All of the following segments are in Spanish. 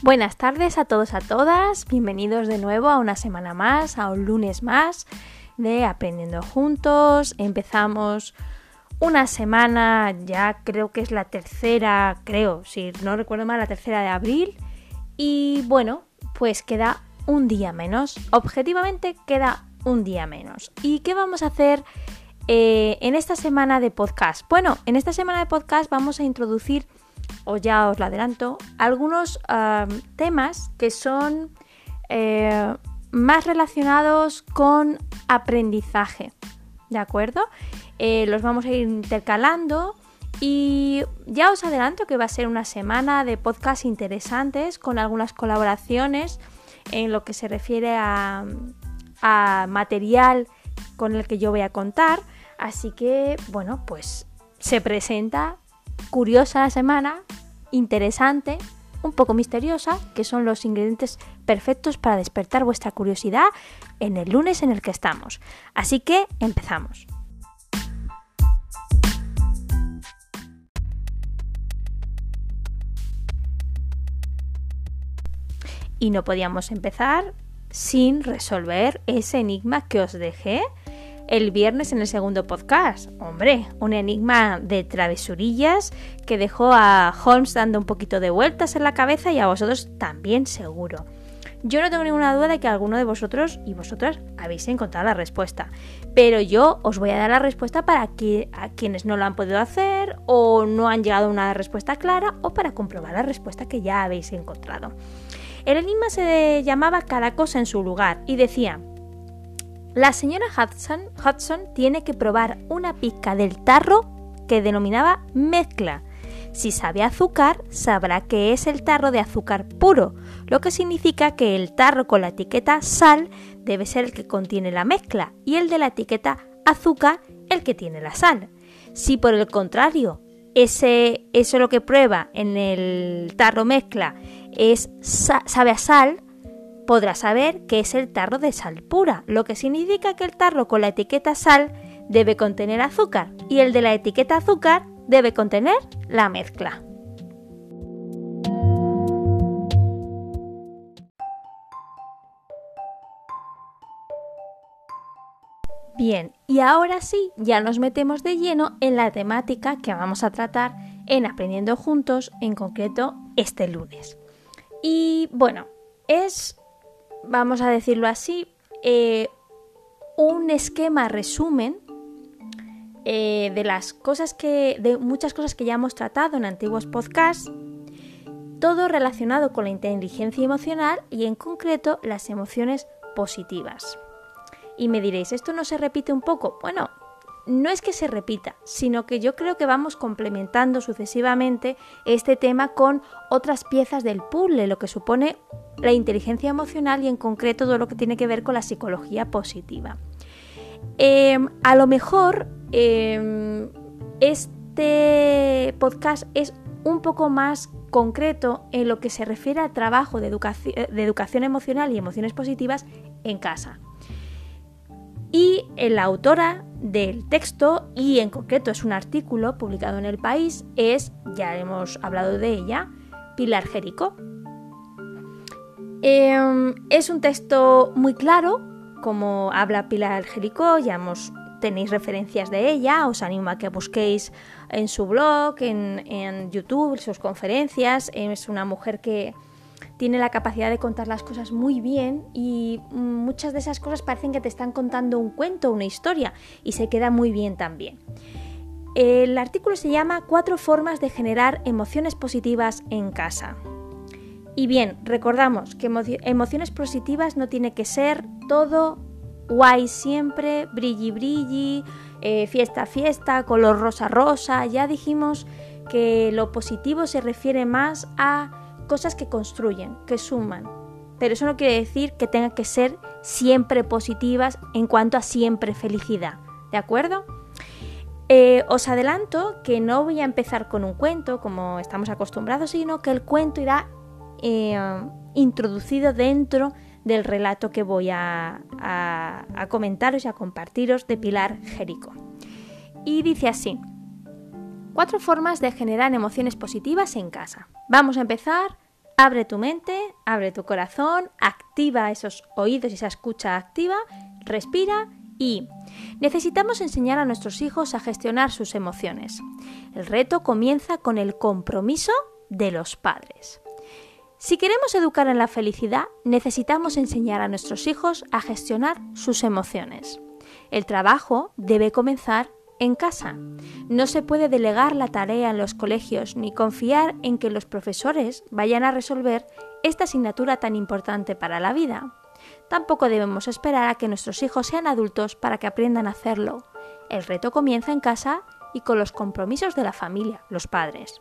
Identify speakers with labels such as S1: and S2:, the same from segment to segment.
S1: Buenas tardes a todos, a todas. Bienvenidos de nuevo a una semana más, a un lunes más de Aprendiendo Juntos. Empezamos una semana, ya creo que es la tercera, creo, si no recuerdo mal, la tercera de abril. Y bueno, pues queda un día menos. Objetivamente queda un día menos. ¿Y qué vamos a hacer eh, en esta semana de podcast? Bueno, en esta semana de podcast vamos a introducir o ya os lo adelanto, algunos temas que son eh, más relacionados con aprendizaje. ¿De acuerdo? Eh, los vamos a ir intercalando y ya os adelanto que va a ser una semana de podcast interesantes con algunas colaboraciones en lo que se refiere a material con el que yo voy a contar. Así que, bueno, pues se presenta curiosa la semana, interesante, un poco misteriosa, que son los ingredientes perfectos para despertar vuestra curiosidad en el lunes en el que estamos. Así que empezamos. Y no podíamos empezar sin resolver ese enigma que os dejé el viernes en el segundo podcast. Hombre, un enigma de travesurillas que dejó a Holmes dando un poquito de vueltas en la cabeza y a vosotros también seguro. Yo no tengo ninguna duda de que alguno de vosotros y vosotras habéis encontrado la respuesta, pero yo os voy a dar la respuesta para que a quienes no lo han podido hacer o no han llegado a una respuesta clara o para comprobar la respuesta que ya habéis encontrado. El enigma se llamaba Cada cosa en su lugar y decía, la señora Hudson, tiene que probar una pizca del tarro que denominaba mezcla. Si sabe azúcar, sabrá que es el tarro de azúcar puro, lo que significa que el tarro con la etiqueta sal debe ser el que contiene la mezcla y el de la etiqueta azúcar el que tiene la sal. Si por el contrario, ese, eso lo que prueba en el tarro mezcla es sabe a sal, podrá saber que es el tarro de sal pura, lo que significa que el tarro con la etiqueta sal debe contener azúcar y el de la etiqueta azúcar debe contener la mezcla. Bien, y ahora sí, ya nos metemos de lleno en la temática que vamos a tratar en Aprendiendo Juntos, en concreto este lunes. Y bueno, es vamos a decirlo así, eh, un esquema resumen eh, de las cosas que, de muchas cosas que ya hemos tratado en antiguos podcasts, todo relacionado con la inteligencia emocional y en concreto las emociones positivas. Y me diréis, ¿esto no se repite un poco? Bueno, no es que se repita, sino que yo creo que vamos complementando sucesivamente este tema con otras piezas del puzzle, lo que supone la inteligencia emocional y en concreto todo lo que tiene que ver con la psicología positiva. Em, a lo mejor em, este podcast es un poco más concreto en lo que se refiere al trabajo de, de educación emocional y emociones positivas en casa. Y la autora del texto, y en concreto es un artículo publicado en El País, es, ya hemos hablado de ella, Pilar Jerico. Em, es un texto muy claro, como habla Pilar Jerico, ya hemos, tenéis referencias de ella, os animo a que busquéis en su blog, en, en YouTube, sus conferencias. Es una mujer que, tiene la capacidad de contar las cosas muy bien y muchas de esas cosas parecen que te están contando un cuento, una historia y se queda muy bien también. El artículo se llama Cuatro formas de generar emociones positivas en casa. Y bien, recordamos que emociones positivas no tiene que ser todo guay siempre, brilli brilli, eh, fiesta fiesta, color rosa rosa. Ya dijimos que lo positivo se refiere más a cosas que construyen, que suman. Pero eso no quiere decir que tengan que ser siempre positivas en cuanto a siempre felicidad. ¿De acuerdo? Eh, os adelanto que no voy a empezar con un cuento como estamos acostumbrados, sino que el cuento irá eh, introducido dentro del relato que voy a, a comentaros y a compartiros de Pilar Jerico. Y dice así, cuatro formas de generar emociones positivas en casa. Vamos a empezar Abre tu mente, abre tu corazón, activa esos oídos y esa escucha activa, respira y necesitamos enseñar a nuestros hijos a gestionar sus emociones. El reto comienza con el compromiso de los padres. Si queremos educar en la felicidad, necesitamos enseñar a nuestros hijos a gestionar sus emociones. El trabajo debe comenzar en casa. No se puede delegar la tarea en los colegios ni confiar en que los profesores vayan a resolver esta asignatura tan importante para la vida. Tampoco debemos esperar a que nuestros hijos sean adultos para que aprendan a hacerlo. El reto comienza en casa y con los compromisos de la familia, los padres.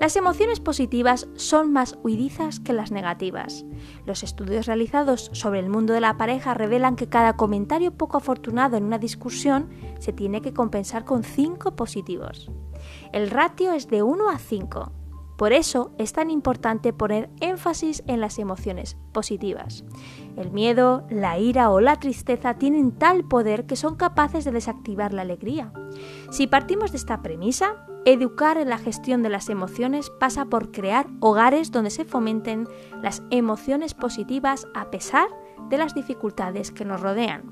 S1: Las emociones positivas son más huidizas que las negativas. Los estudios realizados sobre el mundo de la pareja revelan que cada comentario poco afortunado en una discusión se tiene que compensar con 5 positivos. El ratio es de 1 a 5. Por eso es tan importante poner énfasis en las emociones positivas. El miedo, la ira o la tristeza tienen tal poder que son capaces de desactivar la alegría. Si partimos de esta premisa, educar en la gestión de las emociones pasa por crear hogares donde se fomenten las emociones positivas a pesar de las dificultades que nos rodean.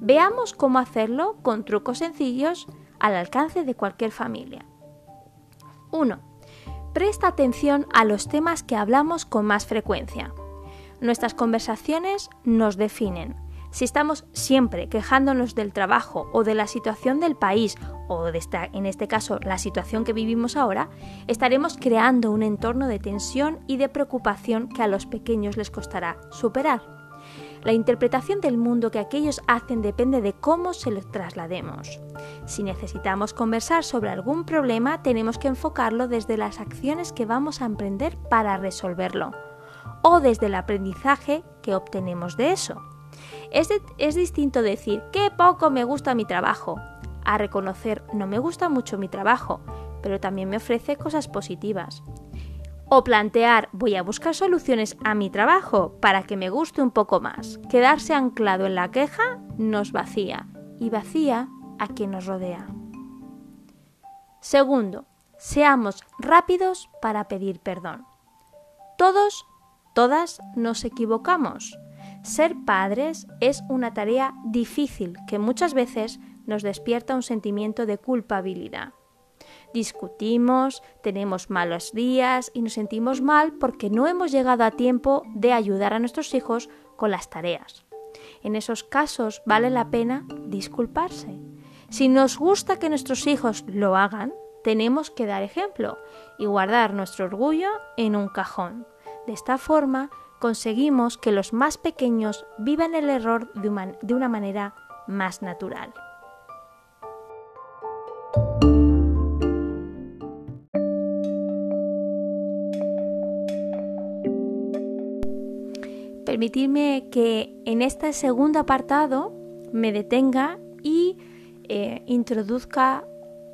S1: Veamos cómo hacerlo con trucos sencillos al alcance de cualquier familia. 1 presta atención a los temas que hablamos con más frecuencia. Nuestras conversaciones nos definen. Si estamos siempre quejándonos del trabajo o de la situación del país o de esta, en este caso la situación que vivimos ahora, estaremos creando un entorno de tensión y de preocupación que a los pequeños les costará superar. La interpretación del mundo que aquellos hacen depende de cómo se lo traslademos. Si necesitamos conversar sobre algún problema, tenemos que enfocarlo desde las acciones que vamos a emprender para resolverlo o desde el aprendizaje que obtenemos de eso. Es, distinto decir qué poco me gusta mi trabajo a reconocer no me gusta mucho mi trabajo, pero también me ofrece cosas positivas. O plantear voy a buscar soluciones a mi trabajo para que me guste un poco más. Quedarse anclado en la queja nos vacía y vacía a quien nos rodea. Segundo, seamos rápidos para pedir perdón. Todos, todas nos equivocamos. Ser padres es una tarea difícil que muchas veces nos despierta un sentimiento de culpabilidad discutimos, tenemos malos días y nos sentimos mal porque no hemos llegado a tiempo de ayudar a nuestros hijos con las tareas. En esos casos vale la pena disculparse. Si nos gusta que nuestros hijos lo hagan, tenemos que dar ejemplo y guardar nuestro orgullo en un cajón. De esta forma conseguimos que los más pequeños vivan el error de una manera más natural. permitirme que en este segundo apartado me detenga y eh, introduzca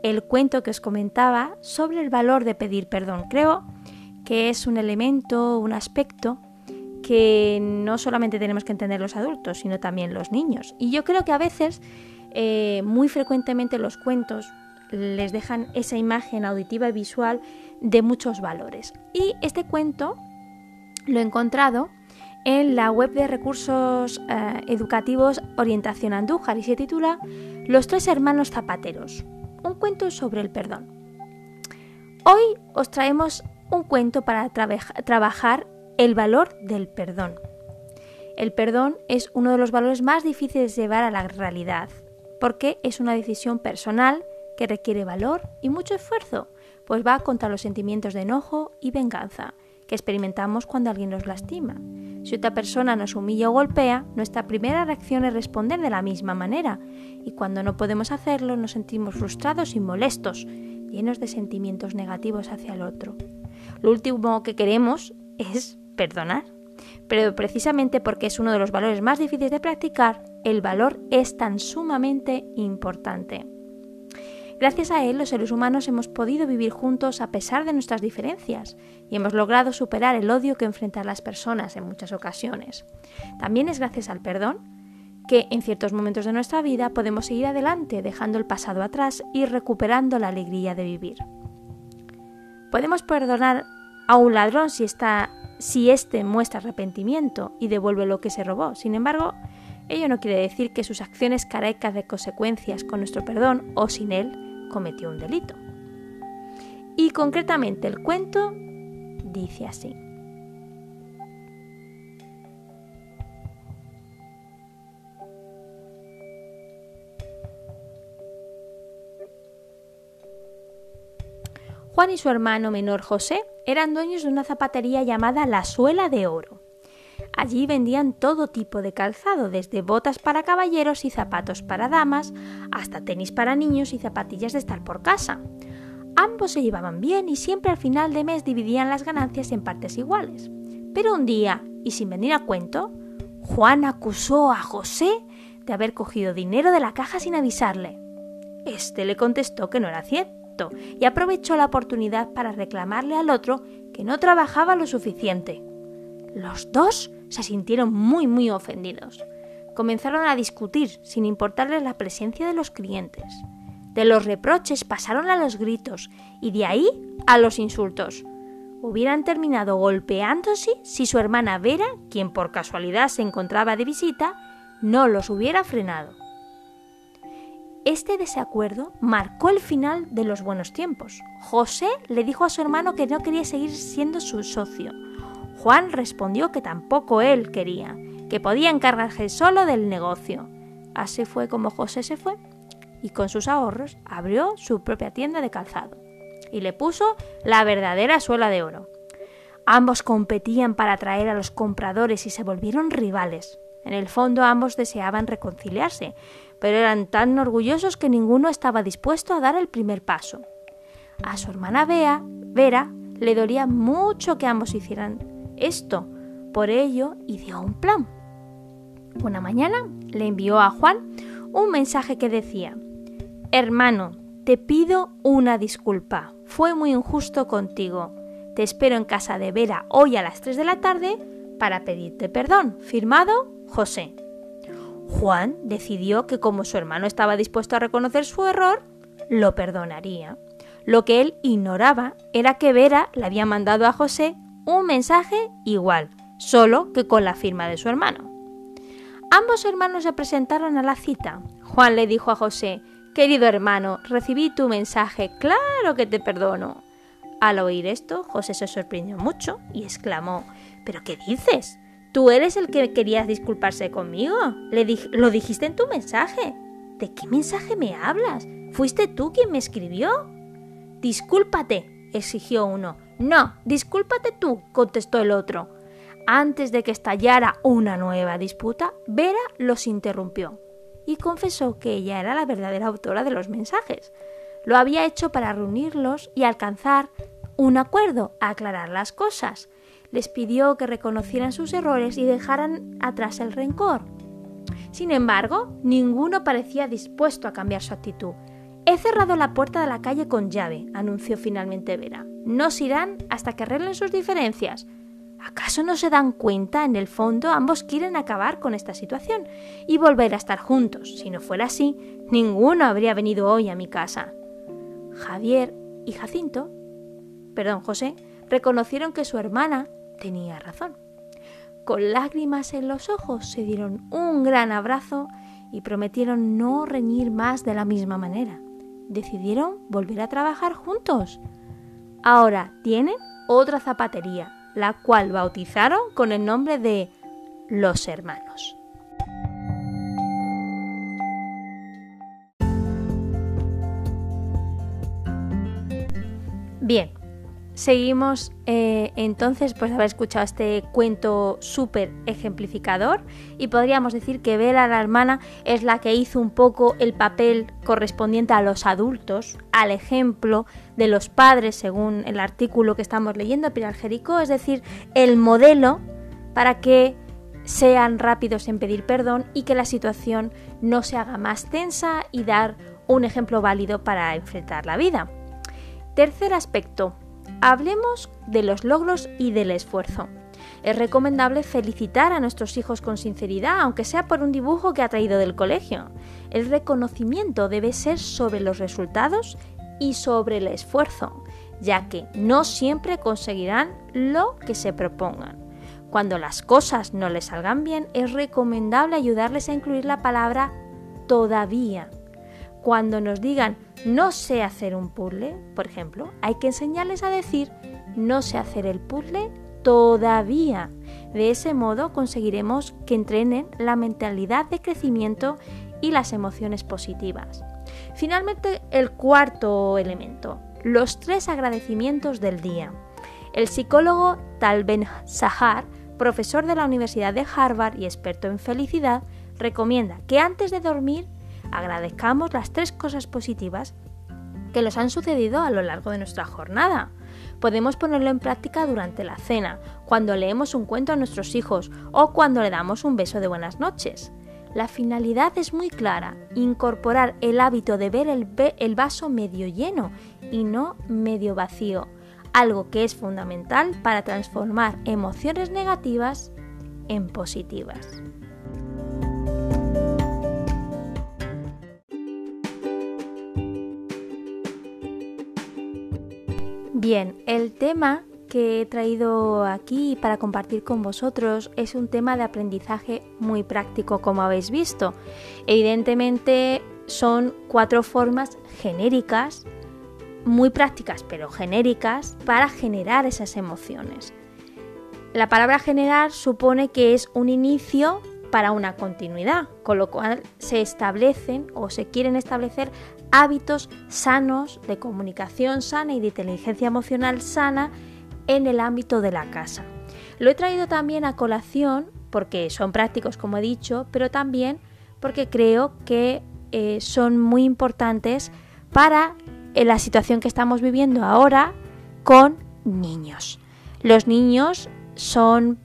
S1: el cuento que os comentaba sobre el valor de pedir perdón. Creo que es un elemento, un aspecto que no solamente tenemos que entender los adultos, sino también los niños. Y yo creo que a veces, eh, muy frecuentemente los cuentos les dejan esa imagen auditiva y visual de muchos valores. Y este cuento lo he encontrado en la web de recursos eh, educativos Orientación Andújar y se titula Los tres hermanos zapateros, un cuento sobre el perdón. Hoy os traemos un cuento para trabajar el valor del perdón. El perdón es uno de los valores más difíciles de llevar a la realidad, porque es una decisión personal que requiere valor y mucho esfuerzo, pues va contra los sentimientos de enojo y venganza que experimentamos cuando alguien nos lastima. Si otra persona nos humilla o golpea, nuestra primera reacción es responder de la misma manera, y cuando no podemos hacerlo nos sentimos frustrados y molestos, llenos de sentimientos negativos hacia el otro. Lo último que queremos es perdonar. Pero precisamente porque es uno de los valores más difíciles de practicar, el valor es tan sumamente importante. Gracias a él, los seres humanos hemos podido vivir juntos a pesar de nuestras diferencias y hemos logrado superar el odio que enfrentan las personas en muchas ocasiones. También es gracias al perdón que en ciertos momentos de nuestra vida podemos seguir adelante dejando el pasado atrás y recuperando la alegría de vivir. Podemos perdonar a un ladrón si está si éste muestra arrepentimiento y devuelve lo que se robó. Sin embargo, ello no quiere decir que sus acciones carezcan de consecuencias con nuestro perdón o sin él cometió un delito. Y concretamente el cuento dice así. Juan y su hermano menor José eran dueños de una zapatería llamada La Suela de Oro. Allí vendían todo tipo de calzado, desde botas para caballeros y zapatos para damas, hasta tenis para niños y zapatillas de estar por casa. Ambos se llevaban bien y siempre al final de mes dividían las ganancias en partes iguales. Pero un día, y sin venir a cuento, Juan acusó a José de haber cogido dinero de la caja sin avisarle. Este le contestó que no era cierto y aprovechó la oportunidad para reclamarle al otro que no trabajaba lo suficiente. Los dos se sintieron muy muy ofendidos. Comenzaron a discutir sin importarles la presencia de los clientes. De los reproches pasaron a los gritos y de ahí a los insultos. Hubieran terminado golpeándose si su hermana Vera, quien por casualidad se encontraba de visita, no los hubiera frenado. Este desacuerdo marcó el final de los buenos tiempos. José le dijo a su hermano que no quería seguir siendo su socio. Juan respondió que tampoco él quería, que podía encargarse solo del negocio. Así fue como José se fue y con sus ahorros abrió su propia tienda de calzado y le puso la verdadera suela de oro. Ambos competían para atraer a los compradores y se volvieron rivales. En el fondo ambos deseaban reconciliarse, pero eran tan orgullosos que ninguno estaba dispuesto a dar el primer paso. A su hermana Bea, Vera le dolía mucho que ambos hicieran esto, por ello ideó un plan. Una mañana le envió a Juan un mensaje que decía Hermano, te pido una disculpa, fue muy injusto contigo. Te espero en casa de Vera hoy a las 3 de la tarde para pedirte perdón. Firmado José. Juan decidió que como su hermano estaba dispuesto a reconocer su error, lo perdonaría. Lo que él ignoraba era que Vera le había mandado a José un mensaje igual, solo que con la firma de su hermano. Ambos hermanos se presentaron a la cita. Juan le dijo a José Querido hermano, recibí tu mensaje, claro que te perdono. Al oír esto, José se sorprendió mucho y exclamó ¿Pero qué dices? Tú eres el que querías disculparse conmigo. Le lo dijiste en tu mensaje. ¿De qué mensaje me hablas? ¿Fuiste tú quien me escribió? Discúlpate, exigió uno. No, discúlpate tú, contestó el otro. Antes de que estallara una nueva disputa, Vera los interrumpió y confesó que ella era la verdadera autora de los mensajes. Lo había hecho para reunirlos y alcanzar un acuerdo, aclarar las cosas les pidió que reconocieran sus errores y dejaran atrás el rencor. Sin embargo, ninguno parecía dispuesto a cambiar su actitud. He cerrado la puerta de la calle con llave, anunció finalmente Vera. No se irán hasta que arreglen sus diferencias. ¿Acaso no se dan cuenta? En el fondo ambos quieren acabar con esta situación y volver a estar juntos. Si no fuera así, ninguno habría venido hoy a mi casa. Javier y Jacinto, perdón, José, reconocieron que su hermana tenía razón. Con lágrimas en los ojos se dieron un gran abrazo y prometieron no reñir más de la misma manera. Decidieron volver a trabajar juntos. Ahora tienen otra zapatería, la cual bautizaron con el nombre de Los Hermanos. Bien, Seguimos eh, entonces pues haber escuchado este cuento súper ejemplificador y podríamos decir que Vera la hermana es la que hizo un poco el papel correspondiente a los adultos, al ejemplo de los padres según el artículo que estamos leyendo, Pilar Jericó, es decir, el modelo para que sean rápidos en pedir perdón y que la situación no se haga más tensa y dar un ejemplo válido para enfrentar la vida. Tercer aspecto, Hablemos de los logros y del esfuerzo. Es recomendable felicitar a nuestros hijos con sinceridad, aunque sea por un dibujo que ha traído del colegio. El reconocimiento debe ser sobre los resultados y sobre el esfuerzo. ya que no siempre conseguirán lo que se propongan. Cuando las cosas no les salgan bien, es recomendable ayudarles a incluir la palabra todavía. Cuando nos digan no sé hacer un puzzle, por ejemplo, hay que enseñarles a decir no sé hacer el puzzle todavía. De ese modo conseguiremos que entrenen la mentalidad de crecimiento y las emociones positivas. Finalmente, el cuarto elemento, los tres agradecimientos del día. El psicólogo Tal Ben Sahar, profesor de la Universidad de Harvard y experto en felicidad, recomienda que antes de dormir agradezcamos las tres cosas positivas que nos han sucedido a lo largo de nuestra jornada. Podemos ponerlo en práctica durante la cena, cuando leemos un cuento a nuestros hijos o cuando le damos un beso de buenas noches. La finalidad es muy clara, incorporar el hábito de ver el, el, vaso medio lleno y no medio vacío, algo que es fundamental para transformar emociones negativas en positivas. Bien, el tema que he traído aquí para compartir con vosotros es un tema de aprendizaje muy práctico, como habéis visto. Evidentemente son cuatro formas genéricas, muy prácticas, pero genéricas, para generar esas emociones. La palabra generar supone que es un inicio para una continuidad, con lo cual se establecen o se quieren establecer hábitos sanos de comunicación sana y de inteligencia emocional sana en el ámbito de la casa. Lo he traído también a colación porque son prácticos, como he dicho, pero también porque creo que eh, son muy importantes para eh, la situación que estamos viviendo ahora con niños. Los niños son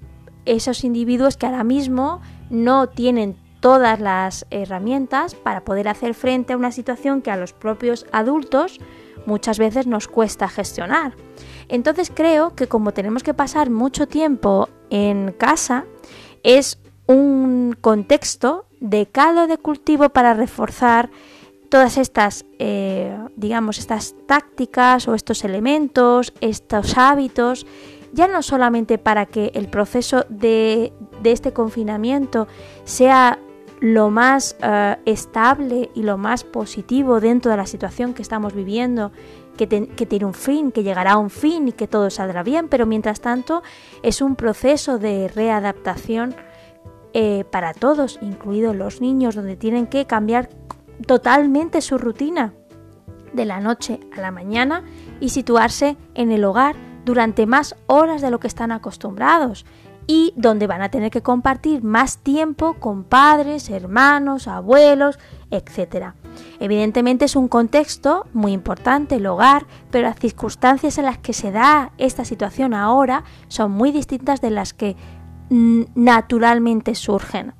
S1: esos individuos que ahora mismo no tienen todas las herramientas para poder hacer frente a una situación que a los propios adultos muchas veces nos cuesta gestionar. Entonces creo que como tenemos que pasar mucho tiempo en casa, es un contexto de caldo de cultivo para reforzar todas estas, eh, digamos, estas tácticas o estos elementos, estos hábitos, ya no solamente para que el proceso de, de este confinamiento sea lo más eh, estable y lo más positivo dentro de la situación que estamos viviendo, que, tiene un fin, que llegará a un fin y que todo saldrá bien, pero mientras tanto es un proceso de readaptación eh, para todos, incluidos los niños, donde tienen que cambiar totalmente su rutina de la noche a la mañana y situarse en el hogar durante más horas de lo que están acostumbrados y donde van a tener que compartir más tiempo con padres, hermanos, abuelos, etc. Evidentemente es un contexto muy importante el hogar, pero las circunstancias en las que se da esta situación ahora son muy distintas de las que mm, naturalmente surgen.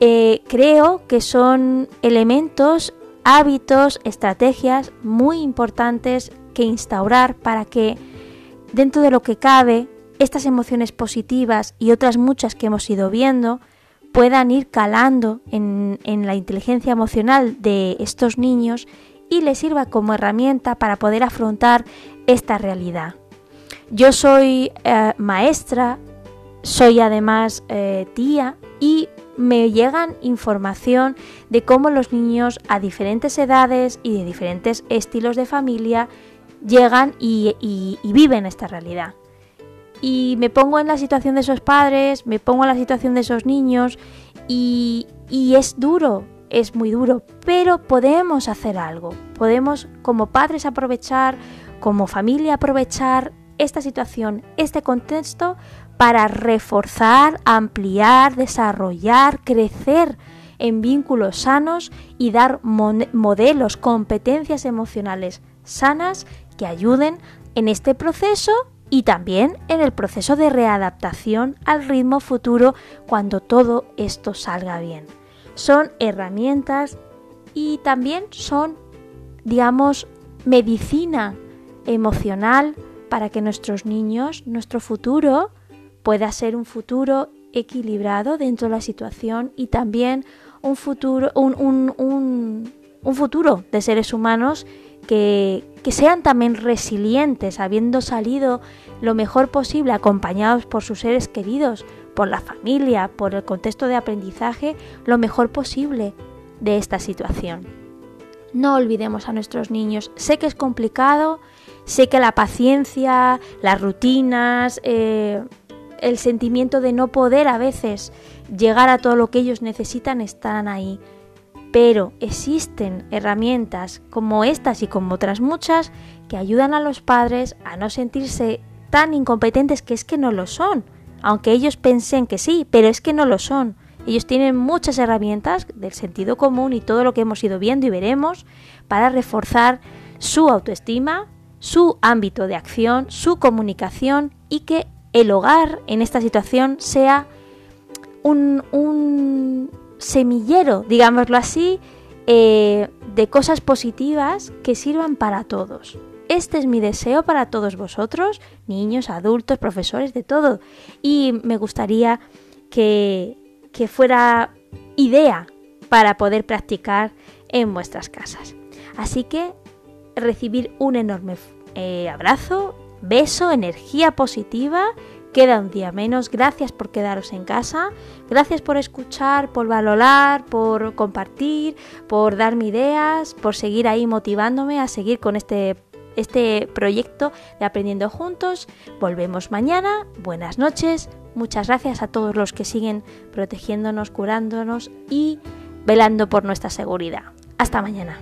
S1: Eh, creo que son elementos, hábitos, estrategias muy importantes que instaurar para que dentro de lo que cabe estas emociones positivas y otras muchas que hemos ido viendo puedan ir calando en, la inteligencia emocional de estos niños y les sirva como herramienta para poder afrontar esta realidad. Yo soy eh, maestra, soy además eh, tía y me llegan información de cómo los niños a diferentes edades y de diferentes estilos de familia llegan y viven esta realidad y me pongo en la situación de esos padres, me pongo en la situación de esos niños y, es duro, es muy duro, pero podemos hacer algo, podemos como padres aprovechar, como familia aprovechar esta situación, este contexto para reforzar, ampliar, desarrollar, crecer en vínculos sanos y dar modelos, competencias emocionales sanas que ayuden en este proceso y también en el proceso de readaptación al ritmo futuro cuando todo esto salga bien. Son herramientas y también son, digamos, medicina emocional para que nuestros niños, nuestro futuro, pueda ser un futuro equilibrado dentro de la situación y también un futuro, un, un futuro de seres humanos que, sean también resilientes, habiendo salido lo mejor posible, acompañados por sus seres queridos, por la familia, por el contexto de aprendizaje, lo mejor posible de esta situación. No olvidemos a nuestros niños. Sé que es complicado, sé que la paciencia, las rutinas, eh, el sentimiento de no poder a veces llegar a todo lo que ellos necesitan están ahí. Pero existen herramientas como estas y como otras muchas que ayudan a los padres a no sentirse tan incompetentes que es que no lo son. Aunque ellos pensen que sí, pero es que no lo son. Ellos tienen muchas herramientas del sentido común y todo lo que hemos ido viendo y veremos para reforzar su autoestima, su ámbito de acción, su comunicación y que el hogar en esta situación sea un, un semillero, digámoslo así, eh, de cosas positivas que sirvan para todos. Este es mi deseo para todos vosotros, niños, adultos, profesores, de todo. Y me gustaría que, que fuera idea para poder practicar en vuestras casas. Así que recibir un enorme eh, abrazo, beso, energía positiva Queda un día menos. Gracias por quedaros en casa. Gracias por escuchar, por valorar, por compartir, por darme ideas, por seguir ahí motivándome a seguir con este, este proyecto de Aprendiendo Juntos. Volvemos mañana. Buenas noches. Muchas gracias a todos los que siguen protegiéndonos, curándonos y velando por nuestra seguridad. Hasta mañana.